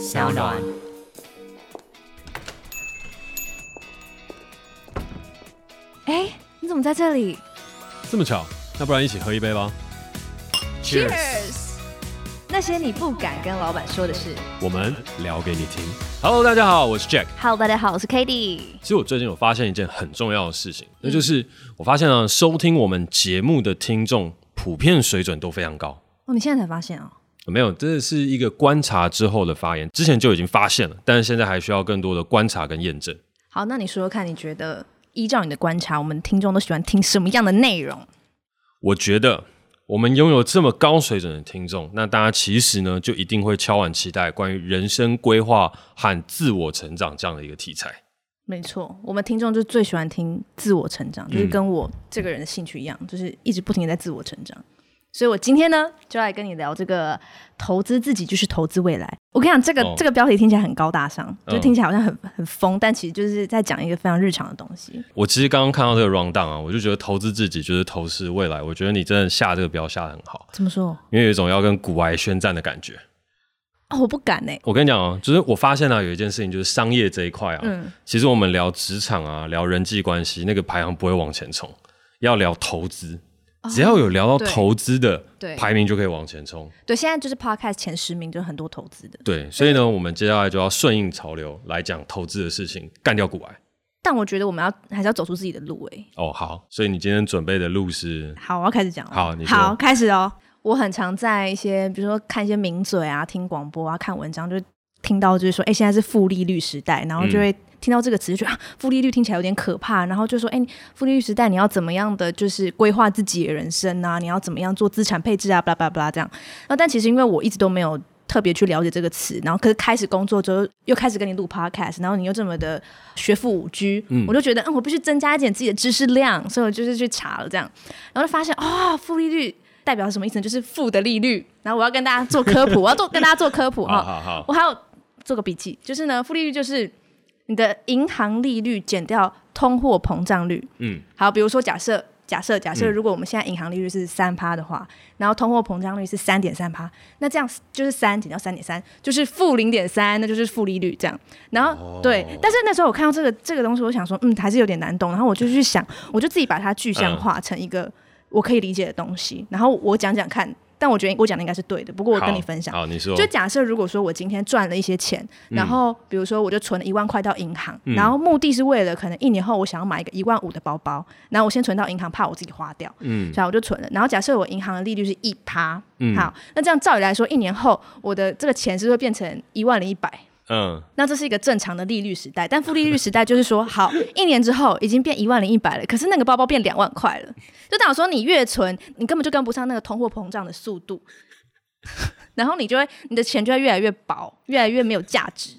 小暖。哎，你怎么在这里？这么巧，那不然一起喝一杯吧。Cheers！那些你不敢跟老板说的事，我们聊给你听。Hello，大家好，我是 Jack。Hello，大家好，我是 Cady。其实我最近有发现一件很重要的事情，那就是我发现啊，收听我们节目的听众普遍水准都非常高。哦，你现在才发现哦？没有，这是一个观察之后的发言，之前就已经发现了，但是现在还需要更多的观察跟验证。好，那你说说看，你觉得依照你的观察，我们听众都喜欢听什么样的内容？我觉得我们拥有这么高水准的听众，那大家其实呢，就一定会敲碗期待关于人生规划和自我成长这样的一个题材。没错，我们听众就最喜欢听自我成长，就是跟我这个人的兴趣一样，就是一直不停地在自我成长。所以我今天呢，就来跟你聊这个投资自己就是投资未来。我跟你讲，这个、哦、这个标题听起来很高大上，就听起来好像很很疯，但其实就是在讲一个非常日常的东西。我其实刚刚看到这个 rundown 啊，我就觉得投资自己就是投资未来。我觉得你真的下这个标下得很好。怎么说？因为有一种要跟古埃宣战的感觉。哦，我不敢呢。我跟你讲啊，就是我发现啊，有一件事情就是商业这一块啊，嗯，其实我们聊职场啊，聊人际关系，那个排行不会往前冲，要聊投资。只要有聊到投资的，排名就可以往前冲。对，现在就是 Podcast 前十名就很多投资的。对，所以呢，我们接下来就要顺应潮流来讲投资的事情，干掉股癌。但我觉得我们要还是要走出自己的路哎。哦，好，所以你今天准备的路是？好，我要开始讲了。好，你好，开始哦。我很常在一些，比如说看一些名嘴啊，听广播啊，看文章，就听到就是说，哎，现在是负利率时代，然后就会。听到这个词就觉得啊，负利率听起来有点可怕，然后就说，哎，负利率时代你要怎么样的就是规划自己的人生啊？你要怎么样做资产配置啊？巴拉巴拉巴拉这样。然后但其实因为我一直都没有特别去了解这个词，然后可是开始工作之后又开始跟你录 podcast，然后你又这么的学富五居，嗯，我就觉得嗯，我必须增加一点自己的知识量，所以我就是去查了这样，然后就发现啊，负利率代表什么意思呢？就是负的利率。然后我要跟大家做科普，我要做跟大家做科普哈。好好好，我还有做个笔记，就是呢，负利率就是。你的银行利率减掉通货膨胀率，嗯，好，比如说假设假设假设，如果我们现在银行利率是三趴的话，然后通货膨胀率是三点三趴，那这样就是三减掉三点三，就是负零点三，那就是负利率这样。然后、哦、对，但是那时候我看到这个这个东西，我想说，嗯，还是有点难懂。然后我就去想，我就自己把它具象化成一个我可以理解的东西，然后我讲讲看。但我觉得我讲的应该是对的，不过我跟你分享，好，好，你说，就假设如果说我今天赚了一些钱，嗯、然后比如说我就存了一万块到银行，嗯、然后目的是为了可能一年后我想要买一个一万五的包包，然后我先存到银行，怕我自己花掉，嗯，所以我就存了。然后假设我银行的利率是一趴，嗯，好，那这样照理来说，一年后我的这个钱是不是会变成一万零一百？嗯，那这是一个正常的利率时代，但负利率时代就是说，好，一年之后已经变一万零一百了，可是那个包包变两万块了，就代表说你越存，你根本就跟不上那个通货膨胀的速度，然后你就会，你的钱就会越来越薄，越来越没有价值，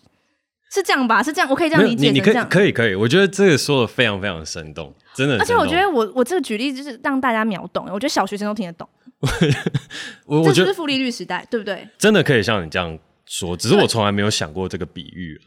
是这样吧？是这样，我可以这样理解成这样，可以可以，我觉得这个说的非常非常生动，真的。而且我觉得我我这个举例就是让大家秒懂，我觉得小学生都听得懂。我我觉得是负利率时代，对不对？真的可以像你这样。说，只是我从来没有想过这个比喻，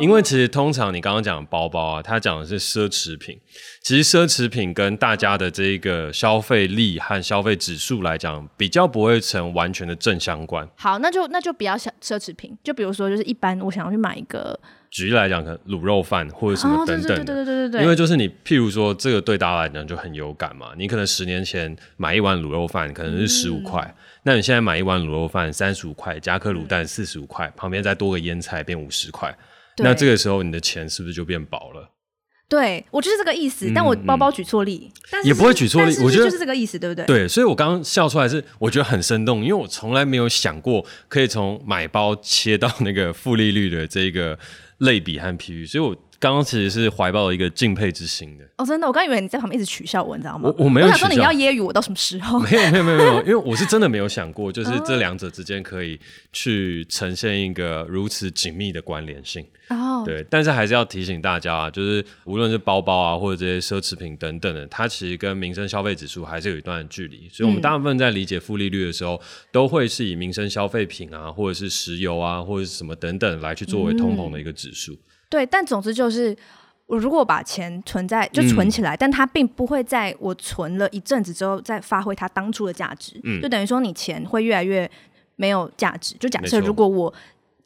因为其实通常你刚刚讲的包包啊，它讲的是奢侈品，其实奢侈品跟大家的这个消费力和消费指数来讲，比较不会成完全的正相关。好，那就那就比较小奢侈品，就比如说就是一般我想要去买一个。举例来讲，可能卤肉饭或者什么等等，对对对对对，因为就是你，譬如说这个对大家来讲就很有感嘛。你可能十年前买一碗卤肉饭可能是十五块，那你现在买一碗卤肉饭三十五块，加颗卤蛋四十五块，旁边再多个腌菜变五十块，那这个时候你的钱是不是就变薄了？对，我就是这个意思。但我包包举错例，但也不会举错例，我觉得就是这个意思，对不对？对，所以我刚刚笑出来是我觉得很生动，因为我从来没有想过可以从买包切到那个负利率的这个。类比和譬喻，所以我刚刚其实是怀抱一个敬佩之心的。哦，真的，我刚以为你在旁边一直取笑我，你知道吗？我我没有。我想说你要揶揄我到什么时候？没有没有没有没有，因为我是真的没有想过，就是这两者之间可以去呈现一个如此紧密的关联性。哦，对，但是还是要提醒大家啊，就是无论是包包啊，或者这些奢侈品等等的，它其实跟民生消费指数还是有一段距离。所以，我们大部分在理解负利率的时候，嗯、都会是以民生消费品啊，或者是石油啊，或者是什么等等来去作为通膨的一个指数。嗯对，但总之就是，我如果把钱存在，就存起来，嗯、但它并不会在我存了一阵子之后再发挥它当初的价值，嗯、就等于说你钱会越来越没有价值。就假设如果我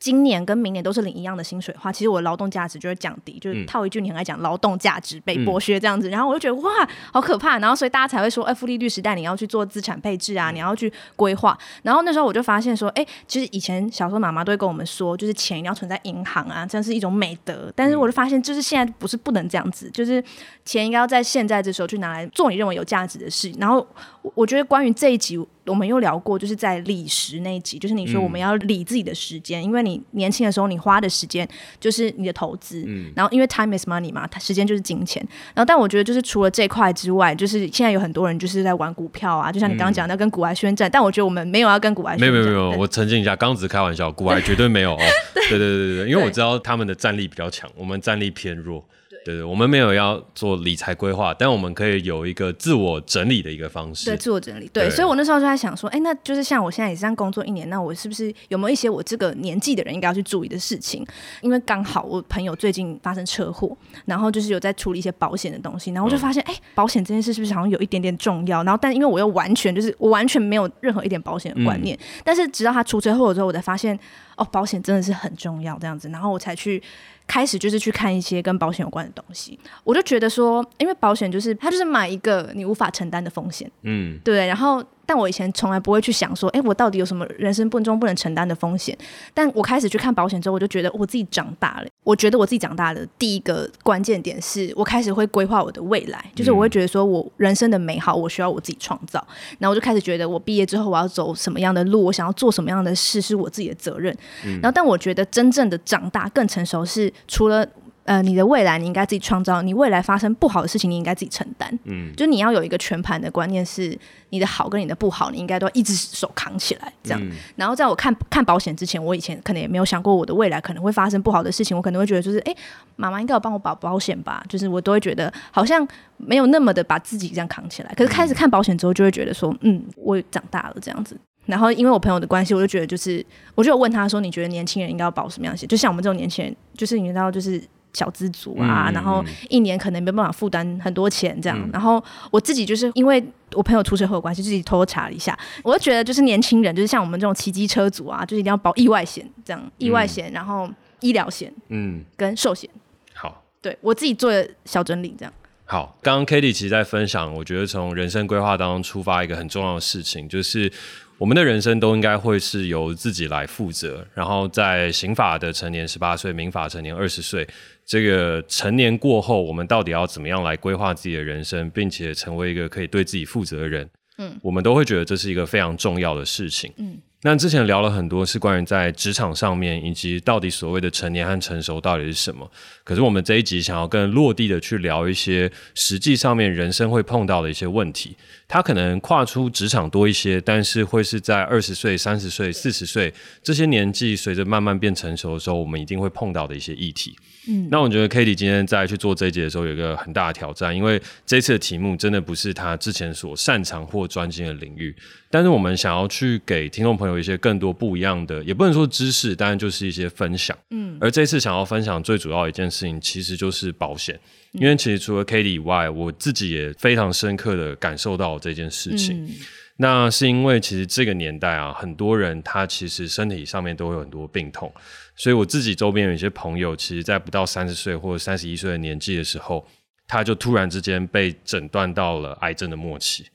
今年跟明年都是领一样的薪水的话，其实我的劳动价值就会降低，就是套一句你很爱讲劳动价值被剥削这样子。嗯、然后我就觉得哇，好可怕。然后所以大家才会说，哎，负利率时代你要去做资产配置啊，你要去规划。然后那时候我就发现说，哎，其实以前小时候妈妈都会跟我们说，就是钱一定要存在银行啊，这是一种美德。但是我就发现，就是现在不是不能这样子，就是钱应该要在现在这时候去拿来做你认为有价值的事。然后我觉得关于这一集。我们又聊过，就是在理时那一集，就是你说我们要理自己的时间，嗯、因为你年轻的时候你花的时间就是你的投资，嗯、然后因为 time is money 嘛，它时间就是金钱。然后但我觉得就是除了这块之外，就是现在有很多人就是在玩股票啊，就像你刚刚讲的跟股癌宣战，嗯、但我觉得我们没有要跟股癌宣战。没有没有没有，我澄清一下，刚刚只是开玩笑，股癌 绝对没有哦。对对对对对，因为我知道他们的战力比较强，我们战力偏弱。对对，我们没有要做理财规划，但我们可以有一个自我整理的一个方式。对，自我整理。对，对所以我那时候就在想说，哎，那就是像我现在也是这样工作一年，那我是不是有没有一些我这个年纪的人应该要去注意的事情？因为刚好我朋友最近发生车祸，然后就是有在处理一些保险的东西，然后我就发现，哎、嗯，保险这件事是不是好像有一点点重要？然后，但因为我又完全就是我完全没有任何一点保险的观念，嗯、但是直到他出车祸之后，我才发现，哦，保险真的是很重要，这样子，然后我才去。开始就是去看一些跟保险有关的东西，我就觉得说，因为保险就是它就是买一个你无法承担的风险，嗯，对，然后。但我以前从来不会去想说，哎，我到底有什么人生不中不能承担的风险？但我开始去看保险之后，我就觉得我自己长大了。我觉得我自己长大的第一个关键点是我开始会规划我的未来，就是我会觉得说我人生的美好，我需要我自己创造。然后我就开始觉得，我毕业之后我要走什么样的路，我想要做什么样的事，是我自己的责任。然后，但我觉得真正的长大更成熟是除了。呃，你的未来你应该自己创造，你未来发生不好的事情，你应该自己承担。嗯，就你要有一个全盘的观念，是你的好跟你的不好，你应该都要一只手扛起来，这样。嗯、然后在我看看保险之前，我以前可能也没有想过我的未来可能会发生不好的事情，我可能会觉得就是，哎，妈妈应该有帮我保保险吧，就是我都会觉得好像没有那么的把自己这样扛起来。可是开始看保险之后，就会觉得说，嗯，我长大了这样子。然后因为我朋友的关系，我就觉得就是，我就有问他说，你觉得年轻人应该要保什么样的险？就像我们这种年轻人，就是你知道，就是。小资族啊，然后一年可能没办法负担很多钱这样。嗯、然后我自己就是因为我朋友出车祸的关系，自己偷偷查了一下，我就觉得就是年轻人，就是像我们这种骑机车族啊，就是一定要保意外险这样，意外险，然后医疗险，嗯，跟寿险。好，对我自己做的小整理这样。好，刚刚 Cady 其实在分享，我觉得从人生规划当中出发，一个很重要的事情就是。我们的人生都应该会是由自己来负责，然后在刑法的成年十八岁，民法成年二十岁，这个成年过后，我们到底要怎么样来规划自己的人生，并且成为一个可以对自己负责的人？嗯，我们都会觉得这是一个非常重要的事情。嗯。那之前聊了很多是关于在职场上面，以及到底所谓的成年和成熟到底是什么。可是我们这一集想要更落地的去聊一些实际上面人生会碰到的一些问题。他可能跨出职场多一些，但是会是在二十岁、三十岁、四十岁这些年纪，随着慢慢变成熟的时候，我们一定会碰到的一些议题。嗯，那我觉得 Katie 今天在去做这一节的时候，有一个很大的挑战，因为这次的题目真的不是他之前所擅长或专精的领域。但是我们想要去给听众朋友一些更多不一样的，也不能说知识，当然就是一些分享。嗯，而这次想要分享最主要一件事情，其实就是保险。因为其实除了 Katie 以外，我自己也非常深刻的感受到这件事情。嗯、那是因为其实这个年代啊，很多人他其实身体上面都会有很多病痛。所以我自己周边有一些朋友，其实，在不到三十岁或者三十一岁的年纪的时候，他就突然之间被诊断到了癌症的末期。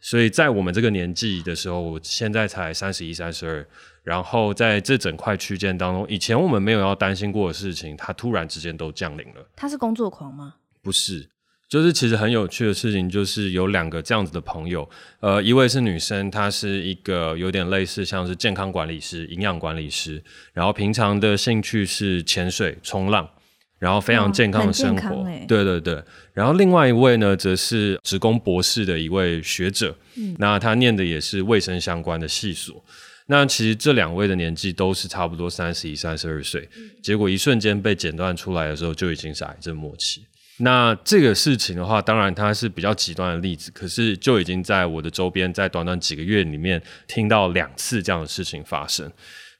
所以在我们这个年纪的时候，我现在才三十一、三十二，然后在这整块区间当中，以前我们没有要担心过的事情，他突然之间都降临了。他是工作狂吗？不是。就是其实很有趣的事情，就是有两个这样子的朋友，呃，一位是女生，她是一个有点类似像是健康管理师、营养管理师，然后平常的兴趣是潜水、冲浪，然后非常健康的生活，欸、对对对。然后另外一位呢，则是职工博士的一位学者，嗯，那他念的也是卫生相关的系所。那其实这两位的年纪都是差不多三十一、三十二岁，嗯、结果一瞬间被诊断出来的时候，就已经是癌症末期。那这个事情的话，当然它是比较极端的例子，可是就已经在我的周边，在短短几个月里面听到两次这样的事情发生。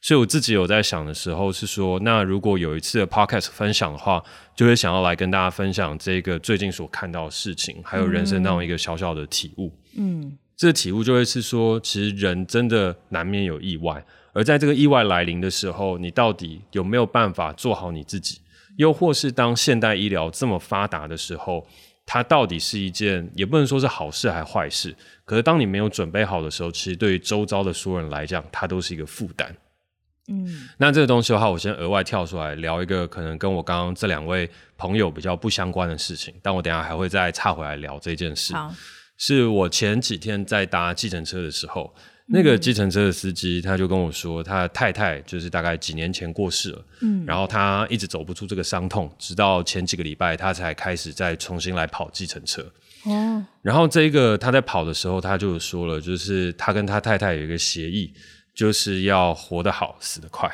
所以我自己有在想的时候是说，那如果有一次的 podcast 分享的话，就会想要来跟大家分享这个最近所看到的事情，还有人生当中一个小小的体悟。嗯，这个体悟就会是说，其实人真的难免有意外，而在这个意外来临的时候，你到底有没有办法做好你自己？又或是当现代医疗这么发达的时候，它到底是一件也不能说是好事还是坏事？可是当你没有准备好的时候，其实对于周遭的所有人来讲，它都是一个负担。嗯，那这个东西的话，我先额外跳出来聊一个可能跟我刚刚这两位朋友比较不相关的事情，但我等一下还会再岔回来聊这件事。好，是我前几天在搭计程车的时候，那个计程车的司机他就跟我说，他太太就是大概几年前过世了，嗯，然后他一直走不出这个伤痛，直到前几个礼拜他才开始再重新来跑计程车。哦，然后这个他在跑的时候，他就说了，就是他跟他太太有一个协议。就是要活得好，死得快，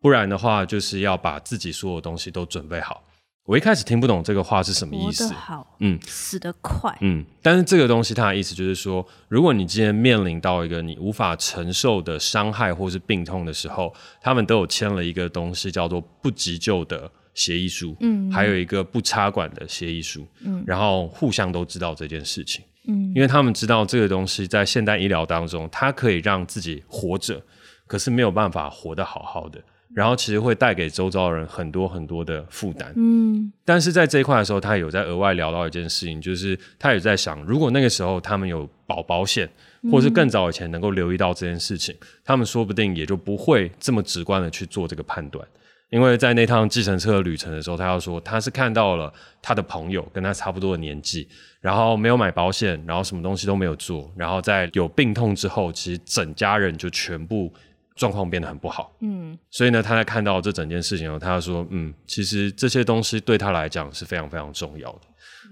不然的话，就是要把自己所有东西都准备好。我一开始听不懂这个话是什么意思。好，嗯，死得快，嗯。但是这个东西它的意思就是说，如果你今天面临到一个你无法承受的伤害或是病痛的时候，他们都有签了一个东西叫做不急救的协议书，嗯，还有一个不插管的协议书，嗯，然后互相都知道这件事情。嗯，因为他们知道这个东西在现代医疗当中，它可以让自己活着，可是没有办法活得好好的，然后其实会带给周遭人很多很多的负担。嗯，但是在这一块的时候，他有在额外聊到一件事情，就是他也在想，如果那个时候他们有保保险，或是更早以前能够留意到这件事情，他们说不定也就不会这么直观的去做这个判断。因为在那趟计程车的旅程的时候，他要说他是看到了他的朋友跟他差不多的年纪，然后没有买保险，然后什么东西都没有做，然后在有病痛之后，其实整家人就全部状况变得很不好。嗯，所以呢，他在看到这整件事情后，他要说，嗯，其实这些东西对他来讲是非常非常重要的。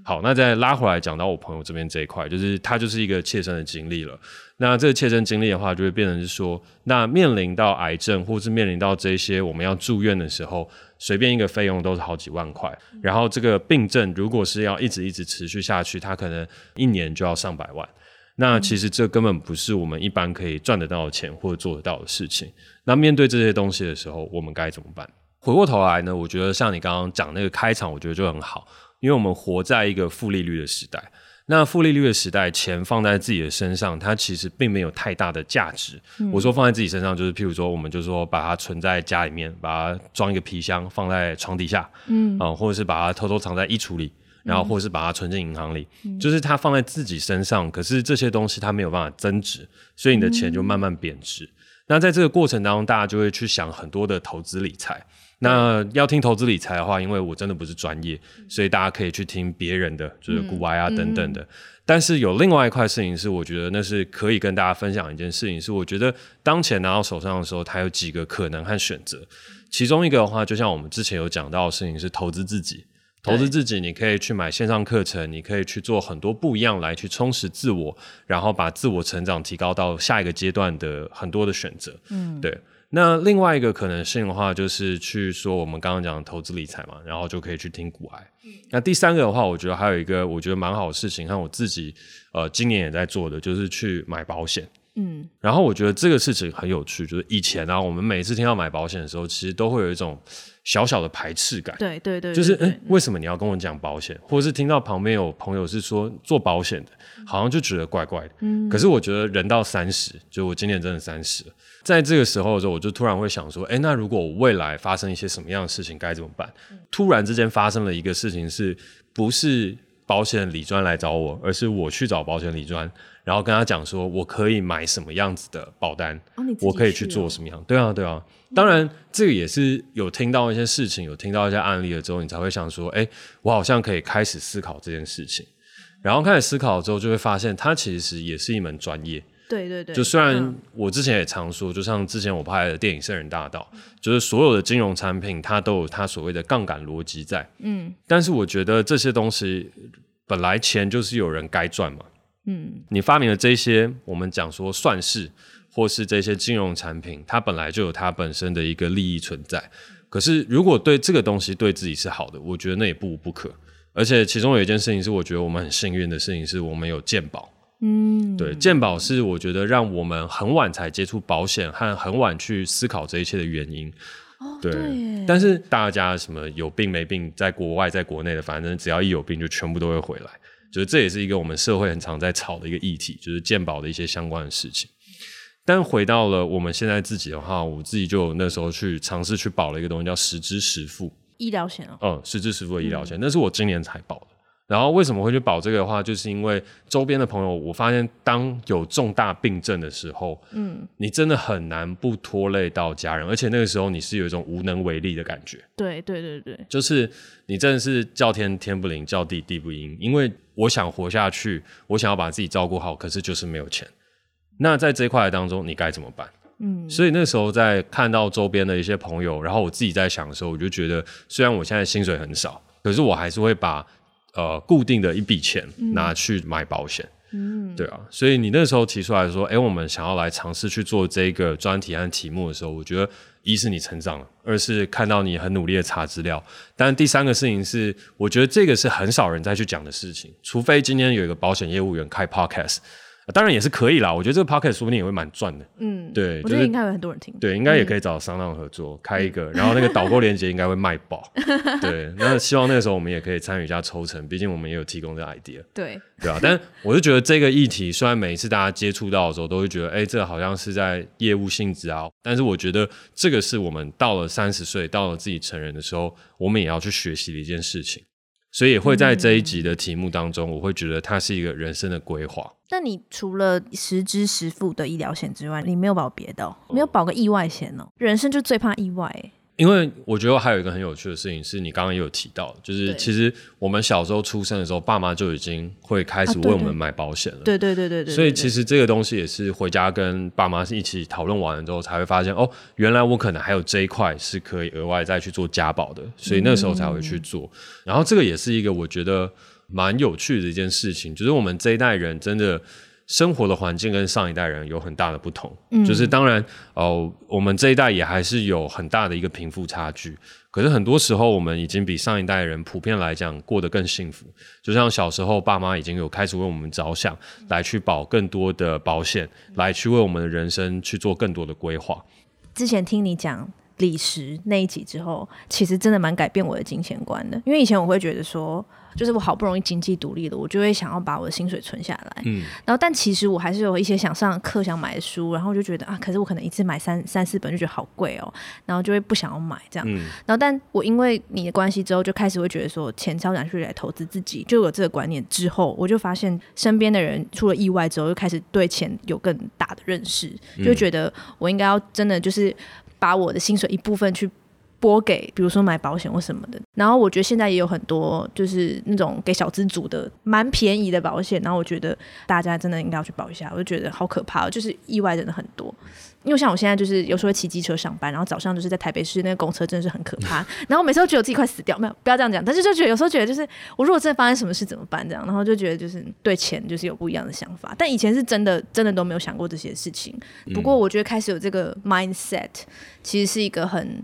好，那再拉回来讲到我朋友这边这一块，就是他就是一个切身的经历了。那这个切身经历的话，就会变成是说，那面临到癌症，或是面临到这些我们要住院的时候，随便一个费用都是好几万块。然后这个病症如果是要一直一直持续下去，它可能一年就要上百万。那其实这根本不是我们一般可以赚得到的钱或者做得到的事情。那面对这些东西的时候，我们该怎么办？回过头来呢，我觉得像你刚刚讲那个开场，我觉得就很好。因为我们活在一个负利率的时代，那负利率的时代，钱放在自己的身上，它其实并没有太大的价值。嗯、我说放在自己身上，就是譬如说，我们就说把它存在家里面，把它装一个皮箱放在床底下，嗯啊、呃，或者是把它偷偷藏在衣橱里，然后或者是把它存进银行里，嗯、就是它放在自己身上。可是这些东西它没有办法增值，所以你的钱就慢慢贬值。嗯、那在这个过程当中，大家就会去想很多的投资理财。那要听投资理财的话，因为我真的不是专业，所以大家可以去听别人的，就是股外啊等等的。嗯嗯、但是有另外一块事情是，我觉得那是可以跟大家分享一件事情，是我觉得当钱拿到手上的时候，它有几个可能和选择。其中一个的话，就像我们之前有讲到的事情，是投资自己。投资自己，你可以去买线上课程，你可以去做很多不一样来去充实自我，然后把自我成长提高到下一个阶段的很多的选择。嗯，对。那另外一个可能性的话，就是去说我们刚刚讲的投资理财嘛，然后就可以去听股癌。嗯、那第三个的话，我觉得还有一个我觉得蛮好的事情，和我自己呃今年也在做的，就是去买保险。嗯，然后我觉得这个事情很有趣，就是以前啊，我们每次听到买保险的时候，其实都会有一种小小的排斥感。对对对，就是诶，为什么你要跟我讲保险？或者是听到旁边有朋友是说做保险的，好像就觉得怪怪的。嗯，可是我觉得人到三十，就我今年真的三十了。在这个时候的时候，我就突然会想说，哎，那如果我未来发生一些什么样的事情，该怎么办？突然之间发生了一个事情，是不是保险理专来找我，而是我去找保险理专，然后跟他讲说，我可以买什么样子的保单，哦可以去做什么样？对啊，对啊。当然，这个也是有听到一些事情，有听到一些案例了之后，你才会想说，哎，我好像可以开始思考这件事情。然后开始思考之后，就会发现它其实也是一门专业。对对对，就虽然我之前也常说，就像之前我拍的电影《圣人大道》，就是所有的金融产品它都有它所谓的杠杆逻辑在，嗯，但是我觉得这些东西本来钱就是有人该赚嘛，嗯，你发明的这些我们讲说算式或是这些金融产品，它本来就有它本身的一个利益存在，可是如果对这个东西对自己是好的，我觉得那也不无不可，而且其中有一件事情是我觉得我们很幸运的事情，是我们有健保。嗯，对，健保是我觉得让我们很晚才接触保险和很晚去思考这一切的原因。哦，对。对，但是大家什么有病没病，在国外在国内的，反正只要一有病就全部都会回来。就是这也是一个我们社会很常在吵的一个议题，就是鉴宝的一些相关的事情。但回到了我们现在自己的话，我自己就那时候去尝试去保了一个东西，叫十支十付医疗险哦。嗯，十支十付的医疗险，那是我今年才保的。然后为什么会去保这个的话，就是因为周边的朋友，我发现当有重大病症的时候，嗯，你真的很难不拖累到家人，而且那个时候你是有一种无能为力的感觉。对对对对，就是你真的是叫天天不灵，叫地地不应。因为我想活下去，我想要把自己照顾好，可是就是没有钱。那在这一块当中，你该怎么办？嗯，所以那时候在看到周边的一些朋友，然后我自己在想的时候，我就觉得，虽然我现在薪水很少，可是我还是会把。呃，固定的一笔钱拿去买保险，嗯，对啊，所以你那时候提出来说，哎、欸，我们想要来尝试去做这个专题和题目的时候，我觉得一是你成长了，二是看到你很努力的查资料，但第三个事情是，我觉得这个是很少人再去讲的事情，除非今天有一个保险业务员开 podcast。当然也是可以啦，我觉得这个 podcast 说不定也会蛮赚的。嗯，对，我觉得应该有很多人听。对，应该也可以找商浪合作、嗯、开一个，然后那个导购链接应该会卖爆。对，那希望那个时候我们也可以参与一下抽成，毕竟我们也有提供这个 idea。对，对啊。但我就觉得这个议题，虽然每一次大家接触到的时候都会觉得，哎、欸，这个好像是在业务性质啊，但是我觉得这个是我们到了三十岁，到了自己成人的时候，我们也要去学习的一件事情。所以也会在这一集的题目当中，我会觉得它是一个人生的规划。那你除了实支实付的医疗险之外，你没有保别的、哦？没有保个意外险哦、喔？人生就最怕意外、欸。因为我觉得还有一个很有趣的事情是，你刚刚也有提到，就是其实我们小时候出生的时候，爸妈就已经会开始为我们买保险了。对对对对对。所以其实这个东西也是回家跟爸妈是一起讨论完了之后，才会发现哦，原来我可能还有这一块是可以额外再去做家保的，所以那时候才会去做。然后这个也是一个我觉得蛮有趣的一件事情，就是我们这一代人真的。生活的环境跟上一代人有很大的不同，嗯，就是当然，哦、呃，我们这一代也还是有很大的一个贫富差距。可是很多时候，我们已经比上一代人普遍来讲过得更幸福。就像小时候，爸妈已经有开始为我们着想，来去保更多的保险，来去为我们的人生去做更多的规划。之前听你讲理石那一集之后，其实真的蛮改变我的金钱观的，因为以前我会觉得说。就是我好不容易经济独立了，我就会想要把我的薪水存下来。嗯，然后但其实我还是有一些想上课、想买的书，然后就觉得啊，可是我可能一次买三三四本就觉得好贵哦，然后就会不想要买这样。嗯，然后但我因为你的关系之后，就开始会觉得说，钱超想去来投资自己，就有这个观念之后，我就发现身边的人出了意外之后，就开始对钱有更大的认识，就觉得我应该要真的就是把我的薪水一部分去。拨给，比如说买保险或什么的，然后我觉得现在也有很多就是那种给小资族的蛮便宜的保险，然后我觉得大家真的应该要去保一下，我就觉得好可怕，就是意外真的很多。因为像我现在就是有时候会骑机车上班，然后早上就是在台北市那个公车真的是很可怕，然后我每次都觉得我自己快死掉，没有不要这样讲，但是就觉得有时候觉得就是我如果真的发生什么事怎么办这样，然后就觉得就是对钱就是有不一样的想法，但以前是真的真的都没有想过这些事情。不过我觉得开始有这个 mindset，其实是一个很。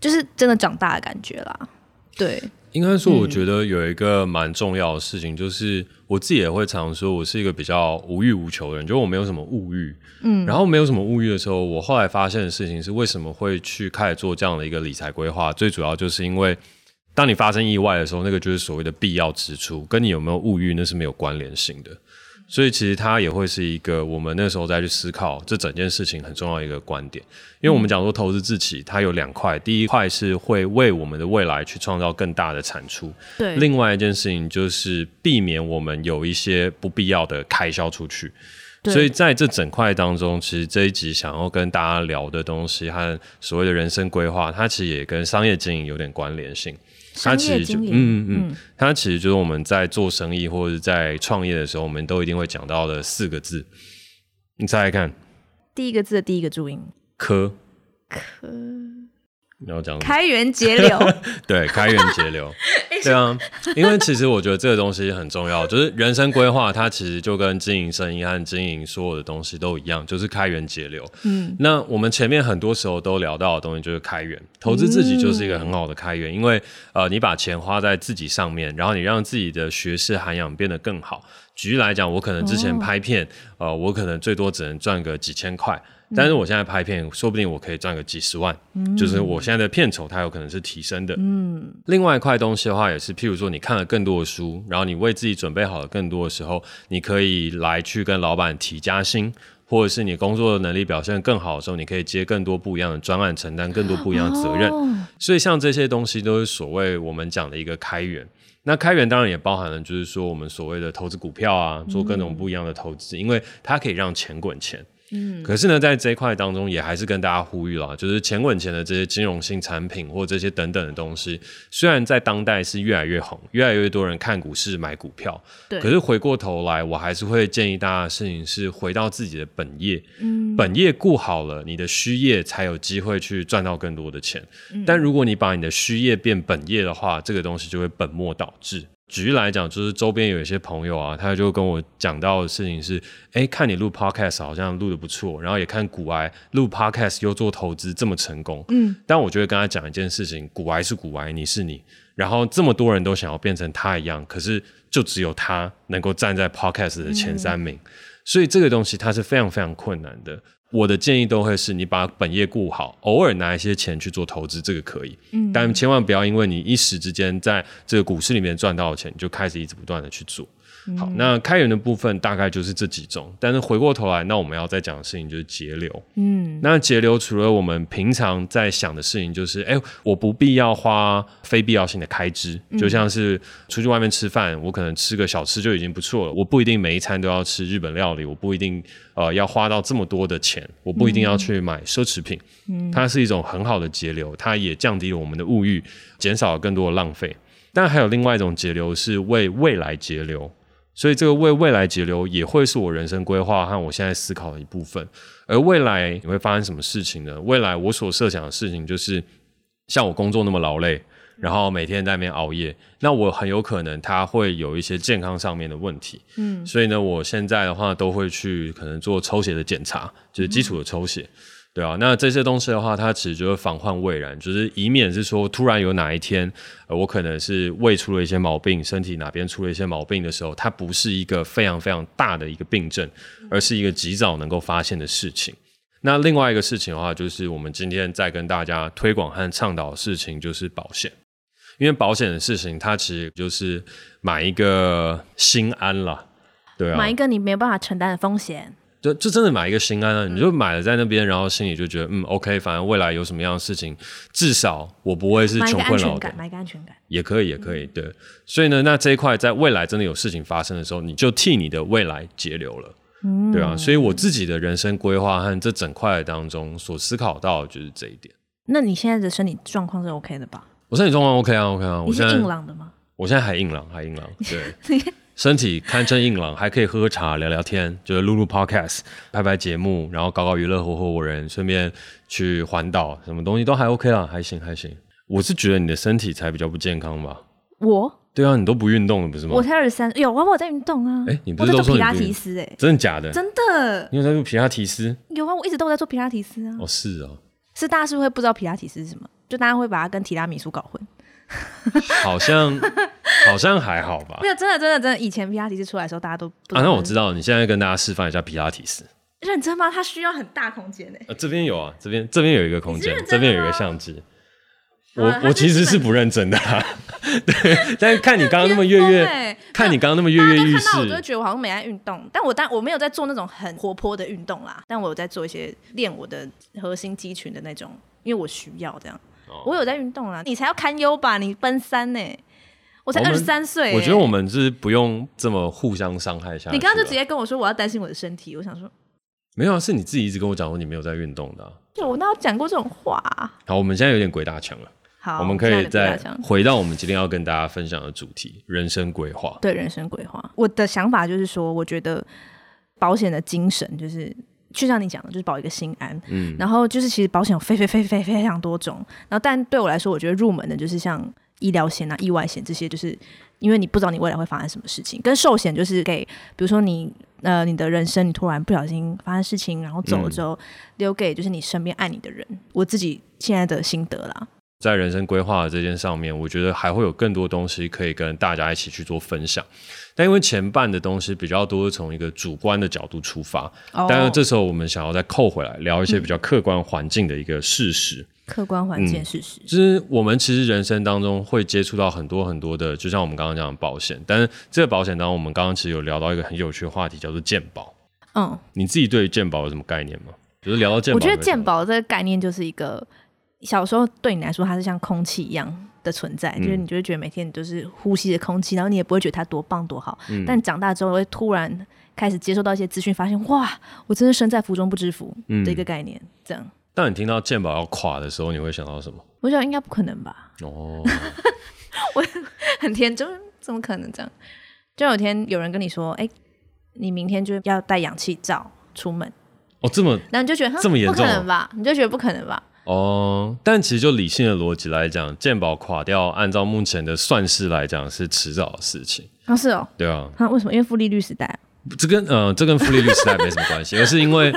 就是真的长大的感觉啦，对。应该说，我觉得有一个蛮重要的事情，就是我自己也会常说，我是一个比较无欲无求的人，就是我没有什么物欲。嗯。然后没有什么物欲的时候，我后来发现的事情是，为什么会去开始做这样的一个理财规划？最主要就是因为，当你发生意外的时候，那个就是所谓的必要支出，跟你有没有物欲那是没有关联性的。所以其实它也会是一个我们那时候再去思考这整件事情很重要的一个观点，因为我们讲说投资自己，它有两块，第一块是会为我们的未来去创造更大的产出，对，另外一件事情就是避免我们有一些不必要的开销出去。所以在这整块当中，其实这一集想要跟大家聊的东西和所谓的人生规划，它其实也跟商业经营有点关联性。它其实就嗯嗯嗯，它其实就是我们在做生意或者在创业的时候，我们都一定会讲到的四个字。你猜猜看，第一个字的第一个注音，科科。你要讲开源节流，对，开源节流，对啊，因为其实我觉得这个东西很重要，就是人生规划，它其实就跟经营生意和经营所有的东西都一样，就是开源节流。嗯，那我们前面很多时候都聊到的东西就是开源，投资自己就是一个很好的开源，嗯、因为呃，你把钱花在自己上面，然后你让自己的学识涵养变得更好。举例来讲，我可能之前拍片，哦、呃，我可能最多只能赚个几千块。但是我现在拍片，说不定我可以赚个几十万，嗯、就是我现在的片酬它有可能是提升的。嗯，另外一块东西的话，也是譬如说你看了更多的书，然后你为自己准备好了更多的时候，你可以来去跟老板提加薪，或者是你工作的能力表现更好的时候，你可以接更多不一样的专案，承担更多不一样的责任。哦、所以像这些东西都是所谓我们讲的一个开源。那开源当然也包含了，就是说我们所谓的投资股票啊，做各种不一样的投资，嗯、因为它可以让钱滚钱。嗯，可是呢，在这一块当中，也还是跟大家呼吁啦，就是钱滚钱的这些金融性产品或这些等等的东西，虽然在当代是越来越红，越来越多人看股市买股票，对，可是回过头来，我还是会建议大家的事情是回到自己的本业，嗯，本业顾好了，你的虚业才有机会去赚到更多的钱。嗯，但如果你把你的虚业变本业的话，这个东西就会本末倒置。举例来讲，就是周边有一些朋友啊，他就跟我讲到的事情是：哎，看你录 podcast 好像录的不错，然后也看古埃录 podcast 又做投资这么成功。嗯，但我就会跟他讲一件事情：古埃是古埃，你是你。然后这么多人都想要变成他一样，可是就只有他能够站在 podcast 的前三名，嗯、所以这个东西它是非常非常困难的。我的建议都会是你把本业顾好，偶尔拿一些钱去做投资，这个可以，嗯，但千万不要因为你一时之间在这个股市里面赚到的钱，你就开始一直不断的去做。好，那开源的部分大概就是这几种，但是回过头来，那我们要再讲的事情就是节流。嗯，那节流除了我们平常在想的事情，就是哎、欸，我不必要花非必要性的开支，就像是出去外面吃饭，我可能吃个小吃就已经不错了，我不一定每一餐都要吃日本料理，我不一定呃要花到这么多的钱，我不一定要去买奢侈品。嗯，它是一种很好的节流，它也降低了我们的物欲，减少了更多的浪费。但还有另外一种节流是为未来节流。所以这个为未来节流也会是我人生规划和我现在思考的一部分。而未来你会发生什么事情呢？未来我所设想的事情就是，像我工作那么劳累，然后每天在那边熬夜，那我很有可能他会有一些健康上面的问题。嗯，所以呢，我现在的话都会去可能做抽血的检查，就是基础的抽血。嗯对啊，那这些东西的话，它其实就是防患未然，就是以免是说突然有哪一天，呃，我可能是胃出了一些毛病，身体哪边出了一些毛病的时候，它不是一个非常非常大的一个病症，而是一个及早能够发现的事情。那另外一个事情的话，就是我们今天在跟大家推广和倡导的事情，就是保险，因为保险的事情，它其实就是买一个心安了，对啊，买一个你没有办法承担的风险。就就真的买一个心安啊！你就买了在那边，然后心里就觉得嗯，OK，反正未来有什么样的事情，至少我不会是穷困潦倒。买个安全感，也可以，也可以，对。所以呢，那这一块在未来真的有事情发生的时候，你就替你的未来节流了，嗯，对啊。所以我自己的人生规划和这整块当中所思考到的就是这一点。那你现在的身体状况是 OK 的吧？我身体状况 OK 啊，OK 啊。我现在硬朗的吗？我现在还硬朗，还硬朗，对。身体堪称硬朗，还可以喝喝茶、聊聊天，就是录录 podcast、拍拍节目，然后搞搞娱乐、合伙伙人，顺便去环岛，什么东西都还 OK 啦，还行还行。我是觉得你的身体才比较不健康吧？我？对啊，你都不运动了，不是吗？我才二十三，有啊，我在运动啊。哎、欸，你不是都说你皮拉提斯？哎，真的假的？真的。你有在做皮拉提斯？有啊，我一直都在做皮拉提斯啊。哦，是啊。是大家是不是会不知道皮拉提斯是什么？就大家会把它跟提拉米苏搞混。好像好像还好吧，没有真的真的真的，以前皮拉提斯出来的时候，大家都不啊。那我知道，你现在跟大家示范一下皮拉提斯。认真吗？它需要很大空间呢。呃，这边有啊，这边这边有一个空间，这边有一个相机。我我其实是不认真的，对。但是看你刚刚那么跃跃，看你刚刚那么跃跃欲试，我就觉得我好像没在运动。但我但我没有在做那种很活泼的运动啦，但我有在做一些练我的核心肌群的那种，因为我需要这样。我有在运动啊，你才要堪忧吧？你奔三呢，我才二十三岁。我觉得我们是不用这么互相伤害下去。你刚刚就直接跟我说我要担心我的身体，我想说没有啊，是你自己一直跟我讲说你没有在运动的啊。有，我哪有讲过这种话？好，我们现在有点鬼打墙了。好，我们可以再回到我们今天要跟大家分享的主题——人生规划。对，人生规划，我的想法就是说，我觉得保险的精神就是。就像你讲的，就是保一个心安。嗯，然后就是其实保险有非非非非非常多种。然后，但对我来说，我觉得入门的就是像医疗险啊、意外险这些，就是因为你不知道你未来会发生什么事情。跟寿险就是给，比如说你呃你的人生你突然不小心发生事情，然后走了之后，嗯、留给就是你身边爱你的人。我自己现在的心得啦。在人生规划的这件上面，我觉得还会有更多东西可以跟大家一起去做分享。但因为前半的东西比较多，从一个主观的角度出发，但是这时候我们想要再扣回来聊一些比较客观环境的一个事实。客观环境事实，就是我们其实人生当中会接触到很多很多的，就像我们刚刚讲的保险。但是这个保险当中，我们刚刚其实有聊到一个很有趣的话题，叫做健保。嗯，你自己对于健保有什么概念吗？就是聊到健保，我觉得健保这个概念就是一个小时候对你来说，它是像空气一样的存在，嗯、就是你就会觉得每天你都是呼吸的空气，然后你也不会觉得它多棒多好。嗯、但长大之后会突然开始接受到一些资讯，发现哇，我真是身在福中不知福的一个概念，嗯、这样。当你听到健保要垮的时候，你会想到什么？我想应该不可能吧。哦，我很天真，怎么可能这样？就有天有人跟你说：“哎、欸，你明天就要戴氧气罩出门。”哦，这么，那你就觉得这么严重？不可能吧？你就觉得不可能吧？哦，但其实就理性的逻辑来讲，健保垮掉，按照目前的算式来讲，是迟早的事情。啊，是哦。对啊。那为什么？因为负利率时代。这跟呃，这跟复利率时代没什么关系，而是因为，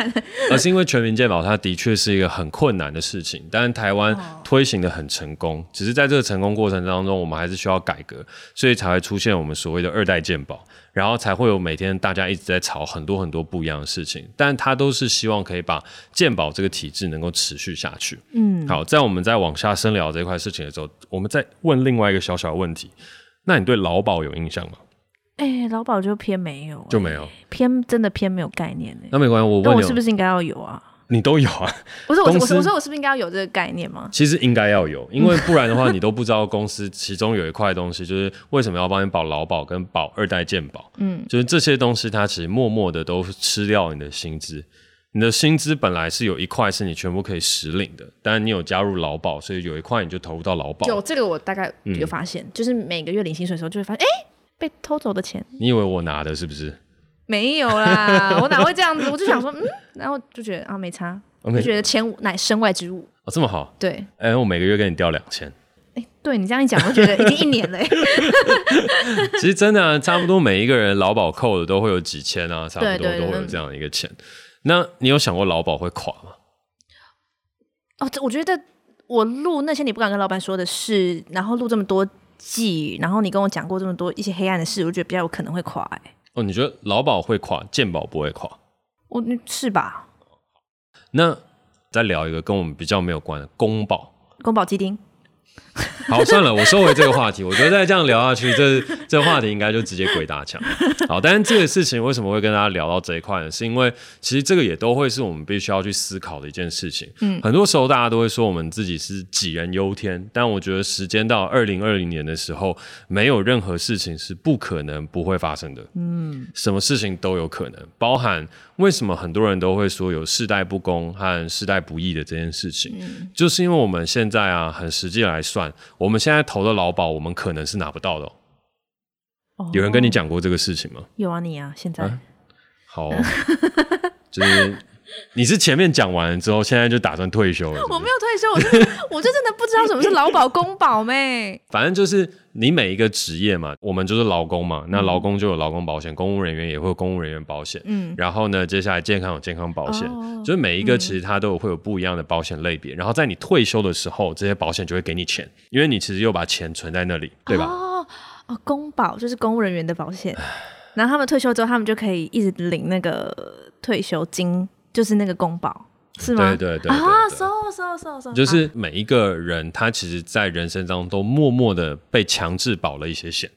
而是因为全民健保，它的确是一个很困难的事情。但是台湾推行的很成功，只是在这个成功过程当中，我们还是需要改革，所以才会出现我们所谓的二代健保，然后才会有每天大家一直在吵很多很多不一样的事情。但它都是希望可以把健保这个体制能够持续下去。嗯，好，在我们在往下深聊这块事情的时候，我们再问另外一个小小的问题：那你对劳保有印象吗？哎、欸，劳保就偏没有、欸，就没有偏真的偏没有概念呢、欸。那没关系，我问你，我是不是应该要有啊？你都有啊？不是，我司我我说我是不是应该要有这个概念吗？其实应该要有，因为不然的话，你都不知道公司其中有一块东西，就是为什么要帮你保劳保跟保二代健保。嗯，就是这些东西，它其实默默的都吃掉你的薪资。你的薪资本来是有一块是你全部可以实领的，但你有加入劳保，所以有一块你就投入到劳保。有这个，我大概有发现，嗯、就是每个月领薪水的时候，就会发现，哎、欸。被偷走的钱，你以为我拿的是不是？没有啦，我哪会这样子？我就想说，嗯，然后就觉得啊，没差.就觉得钱乃身外之物。哦，这么好？对，哎、欸，我每个月给你掉两千。哎、欸，对你这样一讲，我觉得已经一年了。其实真的、啊，差不多每一个人劳保扣的都会有几千啊，差不多都会有这样一个钱。那你有想过劳保会垮吗？哦，这我觉得我录那些你不敢跟老板说的事，然后录这么多。记，然后你跟我讲过这么多一些黑暗的事，我觉得比较有可能会垮哎、欸。哦，你觉得劳保会垮，健保不会垮？我是吧？那再聊一个跟我们比较没有关的公保，公保基金。好，算了，我收回这个话题。我觉得再这样聊下去，这这话题应该就直接鬼打墙。好，但是这个事情为什么会跟大家聊到这一块呢？是因为其实这个也都会是我们必须要去思考的一件事情。嗯，很多时候大家都会说我们自己是杞人忧天，但我觉得时间到二零二零年的时候，没有任何事情是不可能不会发生的。嗯，什么事情都有可能，包含。为什么很多人都会说有世代不公和世代不义的这件事情？嗯、就是因为我们现在啊，很实际来算，我们现在投的劳保，我们可能是拿不到的、有人跟你讲过这个事情吗？有啊，你啊，现在、啊、好、喔，就是。你是前面讲完了之后，现在就打算退休了是是？我没有退休，我就我就真的不知道什么是劳保公保咩。反正就是你每一个职业嘛，我们就是劳工嘛，那劳工就有劳工保险，公务人员也会有公务人员保险。嗯，然后呢，接下来健康有健康保险，哦、就是每一个其实它都有会有不一样的保险类别。然后在你退休的时候，这些保险就会给你钱，因为你其实又把钱存在那里，对吧？哦哦，公保就是公务人员的保险，然后他们退休之后，他们就可以一直领那个退休金。就是那个公保是吗？对对对，对啊，收收收收，就是每一个人他其实，在人生当中都默默的被强制保了一些险，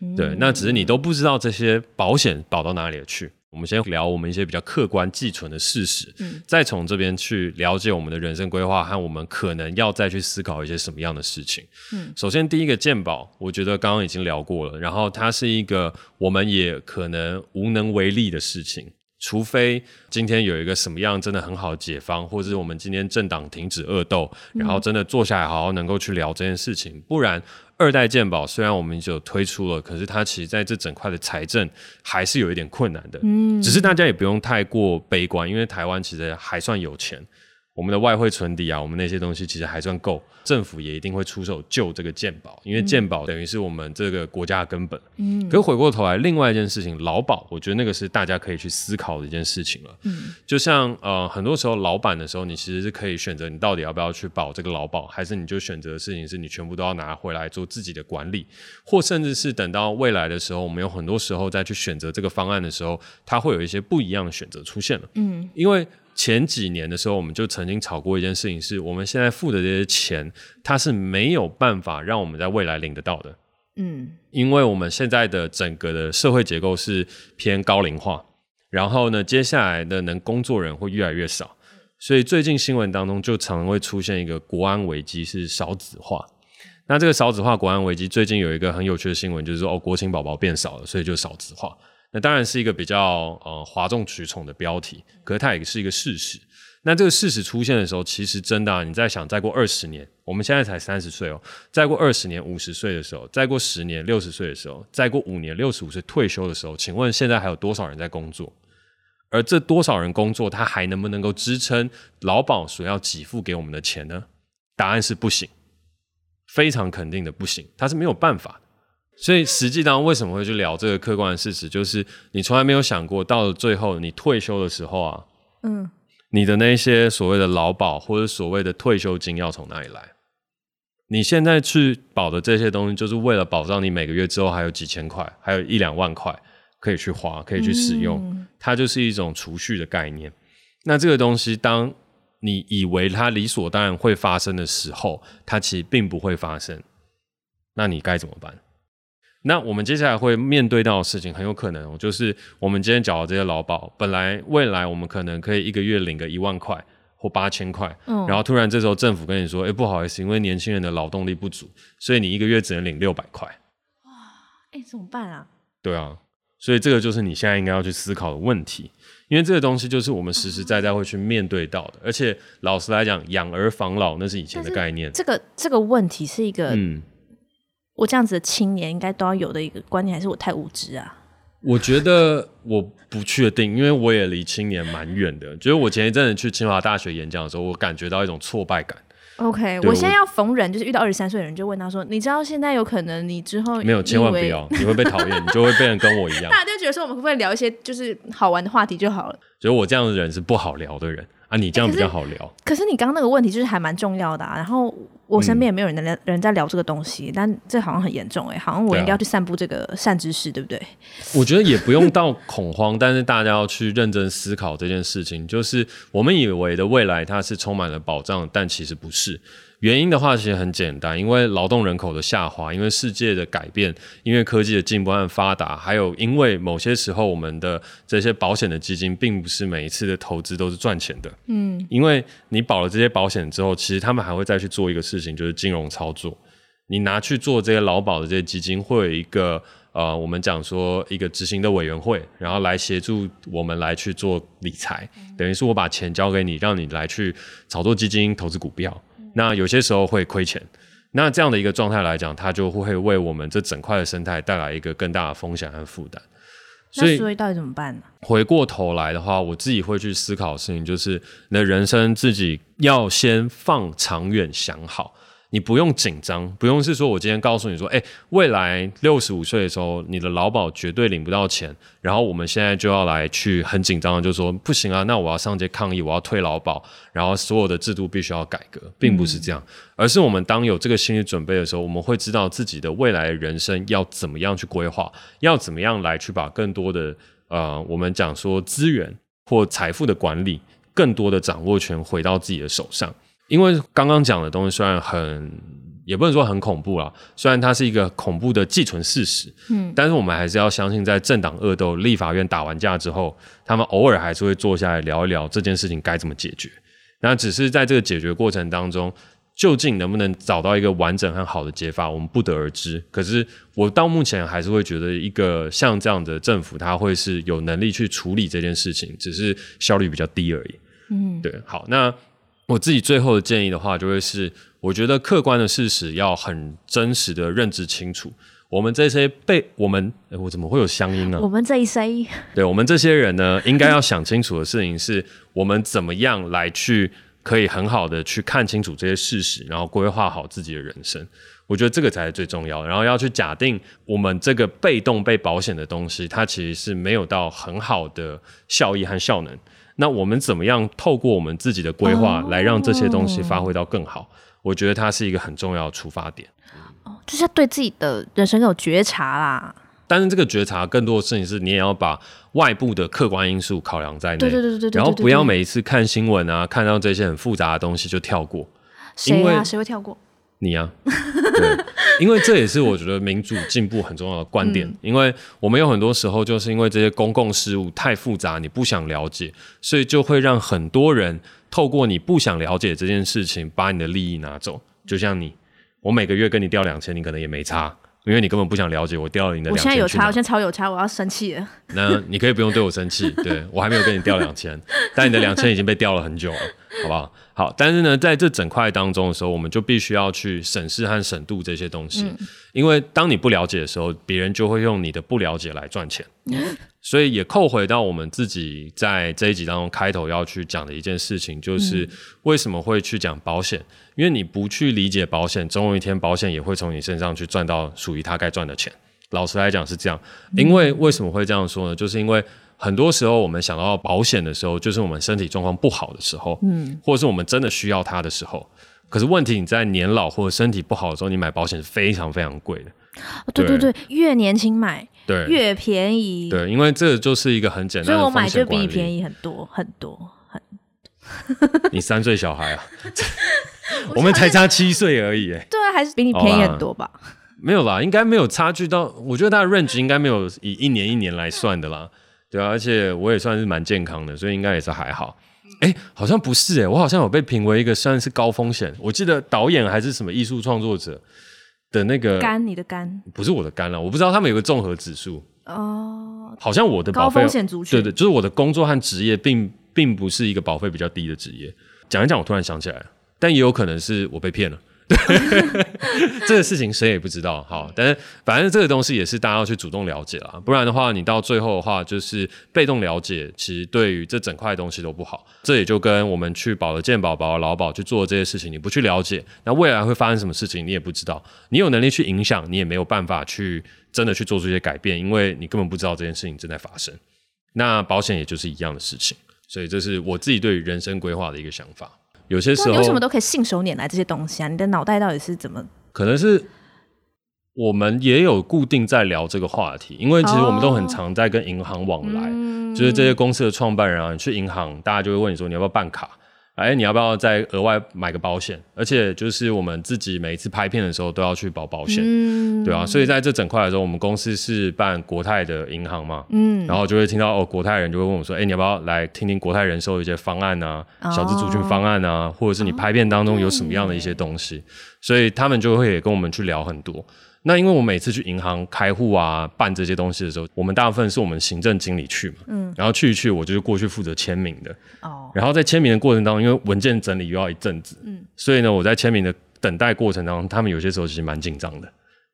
嗯、对，那只是你都不知道这些保险保到哪里去。我们先聊我们一些比较客观寄存的事实，嗯、再从这边去了解我们的人生规划和我们可能要再去思考一些什么样的事情。嗯，首先第一个鉴宝，我觉得刚刚已经聊过了，然后它是一个我们也可能无能为力的事情。除非今天有一个什么样真的很好的解方，或者是我们今天政党停止恶斗，然后真的坐下来好好能够去聊这件事情，嗯、不然二代健保虽然我们已经有推出了，可是它其实在这整块的财政还是有一点困难的。嗯，只是大家也不用太过悲观，因为台湾其实还算有钱。我们的外汇存底啊，我们那些东西其实还算够，政府也一定会出手救这个健保，因为健保等于是我们这个国家的根本。嗯，可是回过头来，另外一件事情，劳保，我觉得那个是大家可以去思考的一件事情了。嗯，就像呃，很多时候老板的时候，你其实是可以选择你到底要不要去保这个劳保，还是你就选择的事情是你全部都要拿回来做自己的管理，或甚至是等到未来的时候，我们有很多时候再去选择这个方案的时候，它会有一些不一样的选择出现了。嗯，因为。前几年的时候，我们就曾经吵过一件事情，是我们现在付的这些钱，它是没有办法让我们在未来领得到的。嗯，因为我们现在的整个的社会结构是偏高龄化，然后呢，接下来的能工作人会越来越少，所以最近新闻当中就常常会出现一个国安危机，是少子化。那这个少子化国安危机，最近有一个很有趣的新闻，就是说哦，国情宝宝变少了，所以就少子化。那当然是一个比较呃哗众取宠的标题，可是它也是一个事实。那这个事实出现的时候，其实真的啊，你在想，再过二十年，我们现在才三十岁哦，再过二十年五十岁的时候，再过十年六十岁的时候，再过五年六十五岁退休的时候，请问现在还有多少人在工作？而这多少人工作，他还能不能够支撑劳保所要给付给我们的钱呢？答案是不行，非常肯定的不行，他是没有办法的。所以实际上为什么会去聊这个客观的事实，就是你从来没有想过，到了最后你退休的时候啊，嗯，你的那些所谓的劳保或者所谓的退休金要从哪里来？你现在去保的这些东西，就是为了保障你每个月之后还有几千块，还有一两万块可以去花，可以去使用，它就是一种储蓄的概念。那这个东西，当你以为它理所当然会发生的时候，它其实并不会发生。那你该怎么办？那我们接下来会面对到的事情，很有可能就是我们今天缴的这些劳保，本来未来我们可能可以一个月领个一万块或八千块，嗯，然后突然这时候政府跟你说，哎，不好意思，因为年轻人的劳动力不足，所以你一个月只能领六百块。哇，哎，怎么办啊？对啊，所以这个就是你现在应该要去思考的问题，因为这个东西就是我们实实在在会去面对到的，而且老实来讲，养儿防老那是以前的概念，这个这个问题是一个嗯。我这样子的青年应该都要有的一个观念，还是我太无知啊？我觉得我不确定，因为我也离青年蛮远的。就是我前一阵子去清华大学演讲的时候，我感觉到一种挫败感。OK，我现在要逢人，就是遇到二十三岁的人，就问他说：“你知道现在有可能你之后没有，千万不要，你会被讨厌，你就会变成跟我一样。”大家就觉得说，我们会不会聊一些就是好玩的话题就好了？觉得我这样的人是不好聊的人。啊，你这样比较好聊。欸、可是，可是你刚刚那个问题就是还蛮重要的啊。然后我身边也没有人在人在聊这个东西，嗯、但这好像很严重哎、欸，好像我应该要去散布这个善知识，对不对？我觉得也不用到恐慌，但是大家要去认真思考这件事情。就是我们以为的未来它是充满了保障，但其实不是。原因的话其实很简单，因为劳动人口的下滑，因为世界的改变，因为科技的进步和发达，还有因为某些时候我们的这些保险的基金，并不是每一次的投资都是赚钱的。嗯，因为你保了这些保险之后，其实他们还会再去做一个事情，就是金融操作。你拿去做这些劳保的这些基金，会有一个呃，我们讲说一个执行的委员会，然后来协助我们来去做理财，等于是我把钱交给你，让你来去炒作基金、投资股票。那有些时候会亏钱，那这样的一个状态来讲，它就会为我们这整块的生态带来一个更大的风险和负担。所以，所以到底怎么办呢？回过头来的话，我自己会去思考的事情就是，你的人生自己要先放长远想好。你不用紧张，不用是说，我今天告诉你说，哎，未来六十五岁的时候，你的劳保绝对领不到钱，然后我们现在就要来去很紧张的，就说不行啊，那我要上街抗议，我要退劳保，然后所有的制度必须要改革，并不是这样，嗯、而是我们当有这个心理准备的时候，我们会知道自己的未来人生要怎么样去规划，要怎么样来去把更多的呃，我们讲说资源或财富的管理，更多的掌握权回到自己的手上。因为刚刚讲的东西虽然很，也不能说很恐怖啦，虽然它是一个恐怖的既存事实，嗯，但是我们还是要相信，在政党恶斗、立法院打完架之后，他们偶尔还是会坐下来聊一聊这件事情该怎么解决。那只是在这个解决过程当中，究竟能不能找到一个完整和好的解法，我们不得而知。可是我到目前还是会觉得，一个像这样的政府，它会是有能力去处理这件事情，只是效率比较低而已。嗯，对，好，那。我自己最后的建议的话，就会是，我觉得客观的事实要很真实的认知清楚。我们这些被我们，哎，我怎么会有乡音呢？我们这一些，对，我们这些人呢，应该要想清楚的事情是，我们怎么样来去可以很好的去看清楚这些事实，然后规划好自己的人生。我觉得这个才是最重要的。然后要去假定我们这个被动被保险的东西，它其实是没有到很好的效益和效能。那我们怎么样透过我们自己的规划来让这些东西发挥到更好？哦、我觉得它是一个很重要的出发点。哦，就是要对自己的人生有觉察啦。但是这个觉察更多的事情是，你也要把外部的客观因素考量在内。对对对对对，对。然后不要每一次看新闻啊，看到这些很复杂的东西就跳过。谁啊？谁会跳过？你啊，对，因为这也是我觉得民主进步很重要的观点。嗯、因为我们有很多时候就是因为这些公共事务太复杂，你不想了解，所以就会让很多人透过你不想了解这件事情，把你的利益拿走。就像你，我每个月跟你调两千，你可能也没差。因为你根本不想了解我掉了你的我现在有差，我现在超有差，我要生气了。那你可以不用对我生气，对，我还没有跟你掉两千，但你的两千已经被掉了很久了，好不好？好，但是呢，在这整块当中的时候，我们就必须要去审视和审度这些东西，嗯，因为当你不了解的时候，别人就会用你的不了解来赚钱。嗯所以也扣回到我们自己在这一集当中开头要去讲的一件事情，就是为什么会去讲保险？因为你不去理解保险，总有一天保险也会从你身上去赚到属于他该赚的钱。老实来讲是这样。因为为什么会这样说呢？就是因为很多时候我们想到保险的时候，就是我们身体状况不好的时候，嗯，或者是我们真的需要它的时候。可是问题你在年老或者身体不好的时候，你买保险是非常非常贵的。对对对，越年轻买。对，越便宜。对，因为这就是一个很简单的，所以我买就比你便宜很多很多很多。你三岁小孩啊？我们才差七岁而已，哎。对啊，还是比你便宜很多吧？没有啦，应该没有差距到。我觉得它的 range 应该没有以一年一年来算的啦。对啊，而且我也算是蛮健康的，所以应该也是还好。哎，好像不是哎，我好像有被评为一个算是高风险。我记得导演还是什么艺术创作者。的那个肝，你的肝不是我的肝了，我不知道他们有个综合指数哦，好像我的保费高风险族群，对对，就是我的工作和职业并并不是一个保费比较低的职业。讲一讲，我突然想起来了，但也有可能是我被骗了。这个事情谁也不知道，好，但是反正这个东西也是大家要去主动了解啦，不然的话，你到最后的话就是被动了解，其实对于这整块东西都不好。这也就跟我们去保了健保、保了劳保去做这些事情，你不去了解，那未来会发生什么事情你也不知道。你有能力去影响，你也没有办法去真的去做出一些改变，因为你根本不知道这件事情正在发生。那保险也就是一样的事情，所以这是我自己对于人生规划的一个想法。有些时候，你为什么都可以信手拈来这些东西啊？你的脑袋到底是怎么？可能是我们也有固定在聊这个话题，因为其实我们都很常在跟银行往来，哦、就是这些公司的创办人啊，你去银行，大家就会问你说，你要不要办卡？哎，你要不要再额外买个保险？而且就是我们自己每一次拍片的时候都要去保保险，嗯、对啊。所以在这整块的时候，我们公司是办国泰的银行嘛，嗯，然后就会听到哦，国泰人就会问我说，哎，你要不要来听听国泰人寿的一些方案啊，哦、小资族群方案啊，或者是你拍片当中有什么样的一些东西，哦、所以他们就会也跟我们去聊很多。那因为我每次去银行开户啊，办这些东西的时候，我们大部分是我们行政经理去嘛，嗯，然后去一去，我就是过去负责签名的，哦，然后在签名的过程当中，因为文件整理又要一阵子，嗯，所以呢，我在签名的等待过程当中，他们有些时候其实蛮紧张的。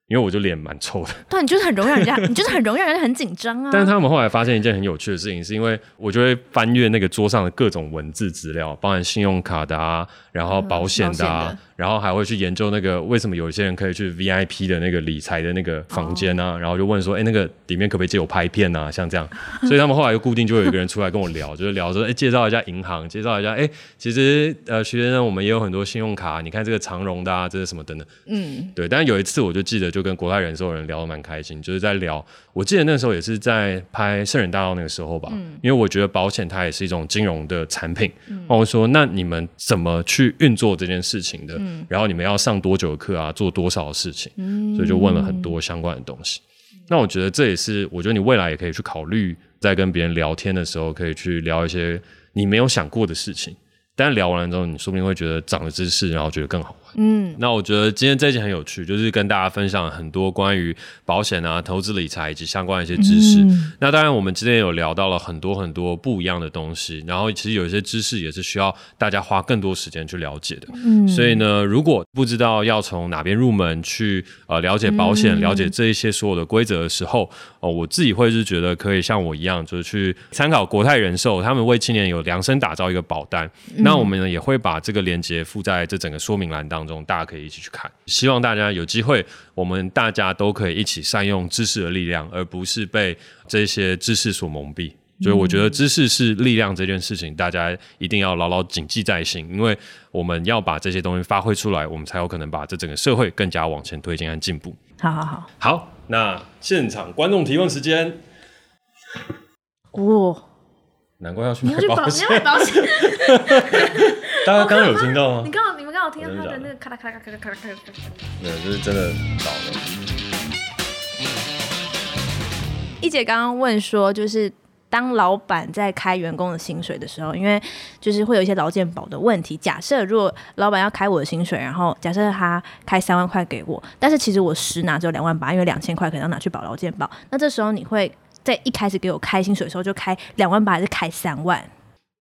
因为我就脸蛮臭的，对，你就是很容易让人家，你就是很容易让人家很紧张啊。但是他们后来发现一件很有趣的事情，是因为我就会翻阅那个桌上的各种文字资料，包含信用卡的啊，然后保险的。啊，嗯、然后还会去研究那个为什么有一些人可以去 VIP 的那个理财的那个房间啊，哦、然后就问说，哎，那个里面可不可以借我拍片啊？像这样，所以他们后来就固定就有一个人出来跟我聊，就是聊说，哎，介绍一下银行，介绍一下，哎，其实呃，徐先生，我们也有很多信用卡，你看这个长荣的啊，这是什么等等，嗯，对。但是有一次我就记得，就跟国泰人寿。人聊得蛮开心，就是在聊。我记得那时候也是在拍《圣人大道》那个时候吧，嗯、因为我觉得保险它也是一种金融的产品。然后、嗯、我说：“那你们怎么去运作这件事情的？嗯、然后你们要上多久的课啊？做多少的事情？”嗯、所以就问了很多相关的东西。嗯、那我觉得这也是，我觉得你未来也可以去考虑，在跟别人聊天的时候，可以去聊一些你没有想过的事情。但聊完了之后，你说不定会觉得长了知识，然后觉得更好。嗯，那我觉得今天这一集很有趣，就是跟大家分享很多关于保险啊、投资理财以及相关的一些知识。嗯、那当然，我们今天有聊到了很多很多不一样的东西，然后其实有一些知识也是需要大家花更多时间去了解的。嗯，所以呢，如果不知道要从哪边入门去呃了解保险、嗯、了解这一些所有的规则的时候，哦、呃，我自己会是觉得可以像我一样，就是去参考国泰人寿，他们为青年有量身打造一个保单。嗯、那我们呢也会把这个链接附在这整个说明栏当中，大家可以一起去看。希望大家有机会，我们大家都可以一起善用知识的力量，而不是被这些知识所蒙蔽。所以我觉得知识是力量这件事情，大家一定要牢牢谨记在心，因为我们要把这些东西发挥出来，我们才有可能把这整个社会更加往前推进和进步。好好好，好，那现场观众提问时间。哦，难怪要去买保险。你要买保险？大家刚刚有听到吗？你刚好，你们刚好听到他的那个咔啦咔啦咔啦咔啦咔啦咔啦。没有，就是真的倒了。一姐刚刚问说，就是。当老板在开员工的薪水的时候，因为就是会有一些劳健保的问题。假设如果老板要开我的薪水，然后假设他开三万块给我，但是其实我实拿只有两万八，因为两千块可能要拿去保劳健保。那这时候你会在一开始给我开薪水的时候就开两万八，还是开三万？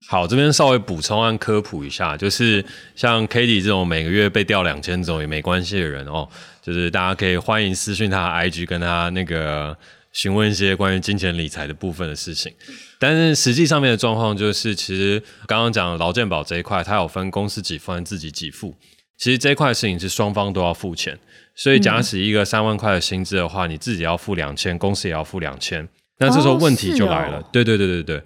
好，这边稍微补充和科普一下，就是像 Katie 这种每个月被调两千种也没关系的人哦，就是大家可以欢迎私讯他的 IG 跟他那个。询问一些关于金钱理财的部分的事情，但是实际上面的状况就是，其实刚刚讲的劳健保这一块，它有分公司给付和自己给付。其实这一块事情是双方都要付钱，所以假使一个三万块的薪资的话，你自己要付两千，公司也要付两千，那这时候问题就来了。对对对对对，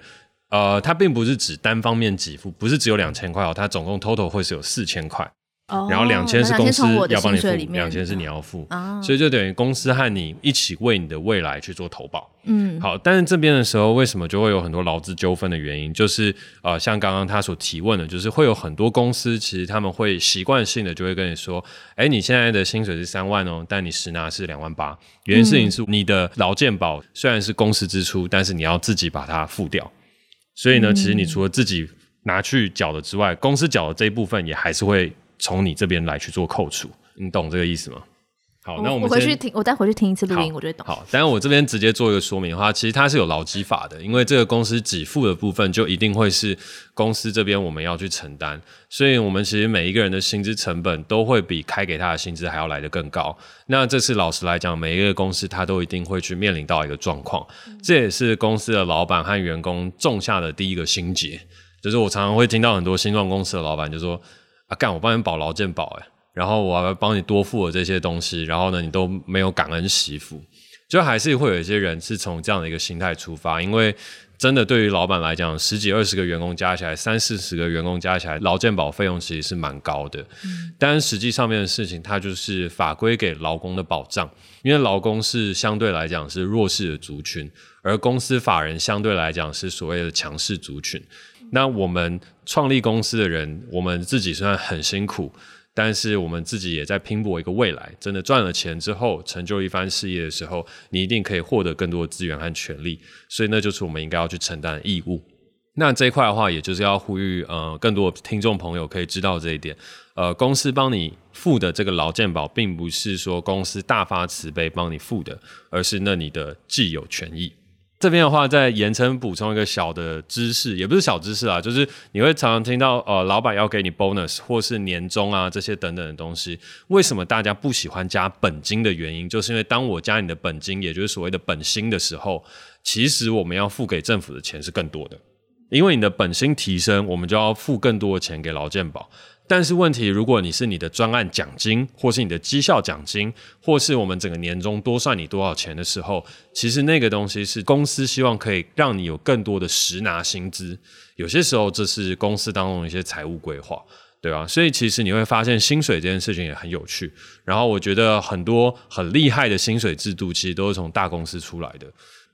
呃，它并不是指单方面给付，不是只有两千块哦，它总共 total 会是有四千块。然后两千是公司要帮你付，两千是你要付，所以就等于公司和你一起为你的未来去做投保。嗯，好，但是这边的时候为什么就会有很多劳资纠纷的原因？就是呃，像刚刚他所提问的，就是会有很多公司其实他们会习惯性的就会跟你说，哎，你现在的薪水是三万哦，但你实拿是两万八。原因事情是你的劳健保虽然是公司支出，但是你要自己把它付掉。所以呢，其实你除了自己拿去缴的之外，公司缴的这一部分也还是会。从你这边来去做扣除，你懂这个意思吗？好，那我们我回去听，我再回去听一次录音，我就懂。好，但是我这边直接做一个说明的话，其实它是有劳基法的，因为这个公司给付的部分就一定会是公司这边我们要去承担，所以我们其实每一个人的薪资成本都会比开给他的薪资还要来得更高。那这次老实来讲，每一个公司他都一定会去面临到一个状况，这也是公司的老板和员工种下的第一个心结，就是我常常会听到很多新创公司的老板就说。啊，干！我帮你保劳健保，哎，然后我还要帮你多付了这些东西，然后呢，你都没有感恩惜福，就还是会有一些人是从这样的一个心态出发，因为真的对于老板来讲，十几二十个员工加起来，三四十个员工加起来，劳健保费用其实是蛮高的。嗯，但实际上面的事情，它就是法规给劳工的保障，因为劳工是相对来讲是弱势的族群，而公司法人相对来讲是所谓的强势族群。那我们创立公司的人，我们自己虽然很辛苦，但是我们自己也在拼搏一个未来。真的赚了钱之后，成就一番事业的时候，你一定可以获得更多的资源和权利。所以那就是我们应该要去承担的义务。那这一块的话，也就是要呼吁呃更多听众朋友可以知道这一点。呃，公司帮你付的这个劳健保，并不是说公司大发慈悲帮你付的，而是那你的既有权益。这边的话，再延伸补充一个小的知识，也不是小知识啊，就是你会常常听到，呃，老板要给你 bonus 或是年终啊这些等等的东西。为什么大家不喜欢加本金的原因，就是因为当我加你的本金，也就是所谓的本薪的时候，其实我们要付给政府的钱是更多的，因为你的本薪提升，我们就要付更多的钱给劳健保。但是问题，如果你是你的专案奖金，或是你的绩效奖金，或是我们整个年终多算你多少钱的时候，其实那个东西是公司希望可以让你有更多的实拿薪资。有些时候这是公司当中一些财务规划，对吧？所以其实你会发现薪水这件事情也很有趣。然后我觉得很多很厉害的薪水制度，其实都是从大公司出来的。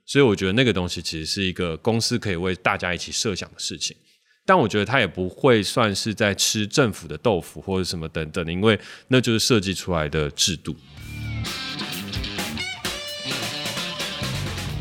所以我觉得那个东西其实是一个公司可以为大家一起设想的事情。但我觉得他也不会算是在吃政府的豆腐或者什么等等，因为那就是设计出来的制度。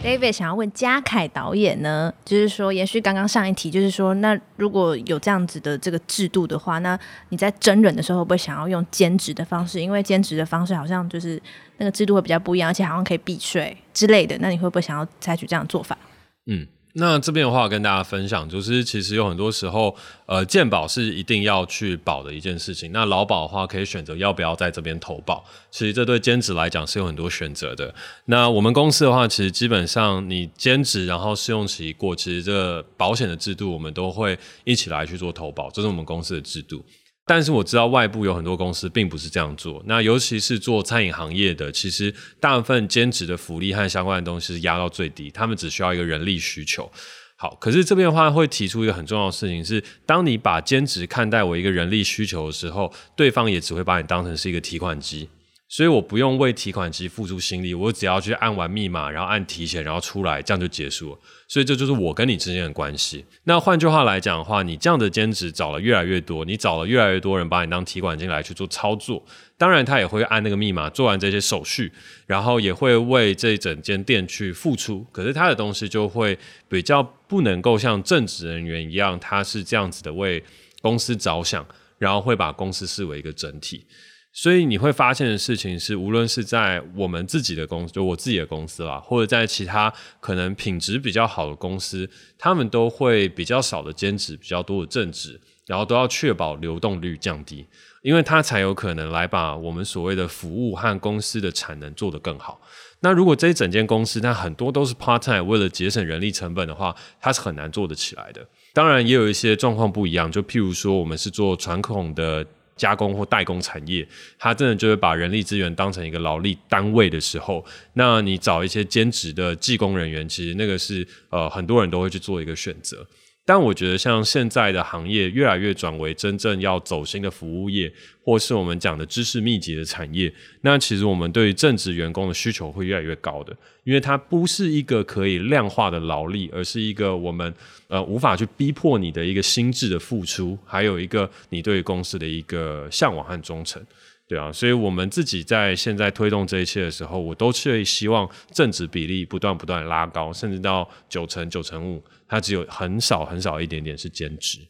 David 想要问嘉凯导演呢，就是说延续刚刚上一题，就是说那如果有这样子的这个制度的话，那你在真人的时候会不会想要用兼职的方式？因为兼职的方式好像就是那个制度会比较不一样，而且好像可以避税之类的。那你会不会想要采取这样的做法？嗯。那这边的话跟大家分享，就是其实有很多时候，呃，健保是一定要去保的一件事情。那劳保的话，可以选择要不要在这边投保。其实这对兼职来讲是有很多选择的。那我们公司的话，其实基本上你兼职然后试用期过，其实这保险的制度我们都会一起来去做投保，这是我们公司的制度。但是我知道外部有很多公司并不是这样做，那尤其是做餐饮行业的，其实大部分兼职的福利和相关的东西是压到最低，他们只需要一个人力需求。好，可是这边的话会提出一个很重要的事情是，当你把兼职看待为一个人力需求的时候，对方也只会把你当成是一个提款机。所以我不用为提款机付出心力，我只要去按完密码，然后按提钱，然后出来，这样就结束了。所以这就是我跟你之间的关系。那换句话来讲的话，你这样的兼职找了越来越多，你找了越来越多人把你当提款机来去做操作，当然他也会按那个密码做完这些手续，然后也会为这整间店去付出。可是他的东西就会比较不能够像正职人员一样，他是这样子的为公司着想，然后会把公司视为一个整体。所以你会发现的事情是，无论是在我们自己的公司，就我自己的公司啦，或者在其他可能品质比较好的公司，他们都会比较少的兼职，比较多的正职，然后都要确保流动率降低，因为他才有可能来把我们所谓的服务和公司的产能做得更好。那如果这一整间公司它很多都是 part time，为了节省人力成本的话，它是很难做得起来的。当然，也有一些状况不一样，就譬如说我们是做传统的。加工或代工产业，它真的就是把人力资源当成一个劳力单位的时候，那你找一些兼职的技工人员，其实那个是呃很多人都会去做一个选择。但我觉得，像现在的行业越来越转为真正要走新的服务业，或是我们讲的知识密集的产业，那其实我们对于正职员工的需求会越来越高的，因为它不是一个可以量化的劳力，而是一个我们呃无法去逼迫你的一个心智的付出，还有一个你对公司的一个向往和忠诚。对啊，所以我们自己在现在推动这一切的时候，我都是希望正职比例不断不断拉高，甚至到九成九成五，它只有很少很少一点点是兼职。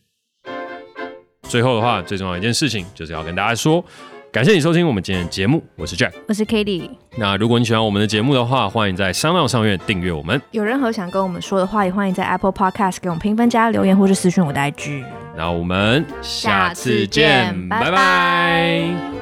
最后的话，最重要一件事情就是要跟大家说，感谢你收听我们今天的节目，我是 Jack，我是 Cady。那如果你喜欢我们的节目的话，欢迎在 SoundOn 上面订阅我们。有任何想跟我们说的话，也欢迎在 Apple Podcast 给我们评分加留言，或是私讯我的 IG。那我们下次见，拜拜。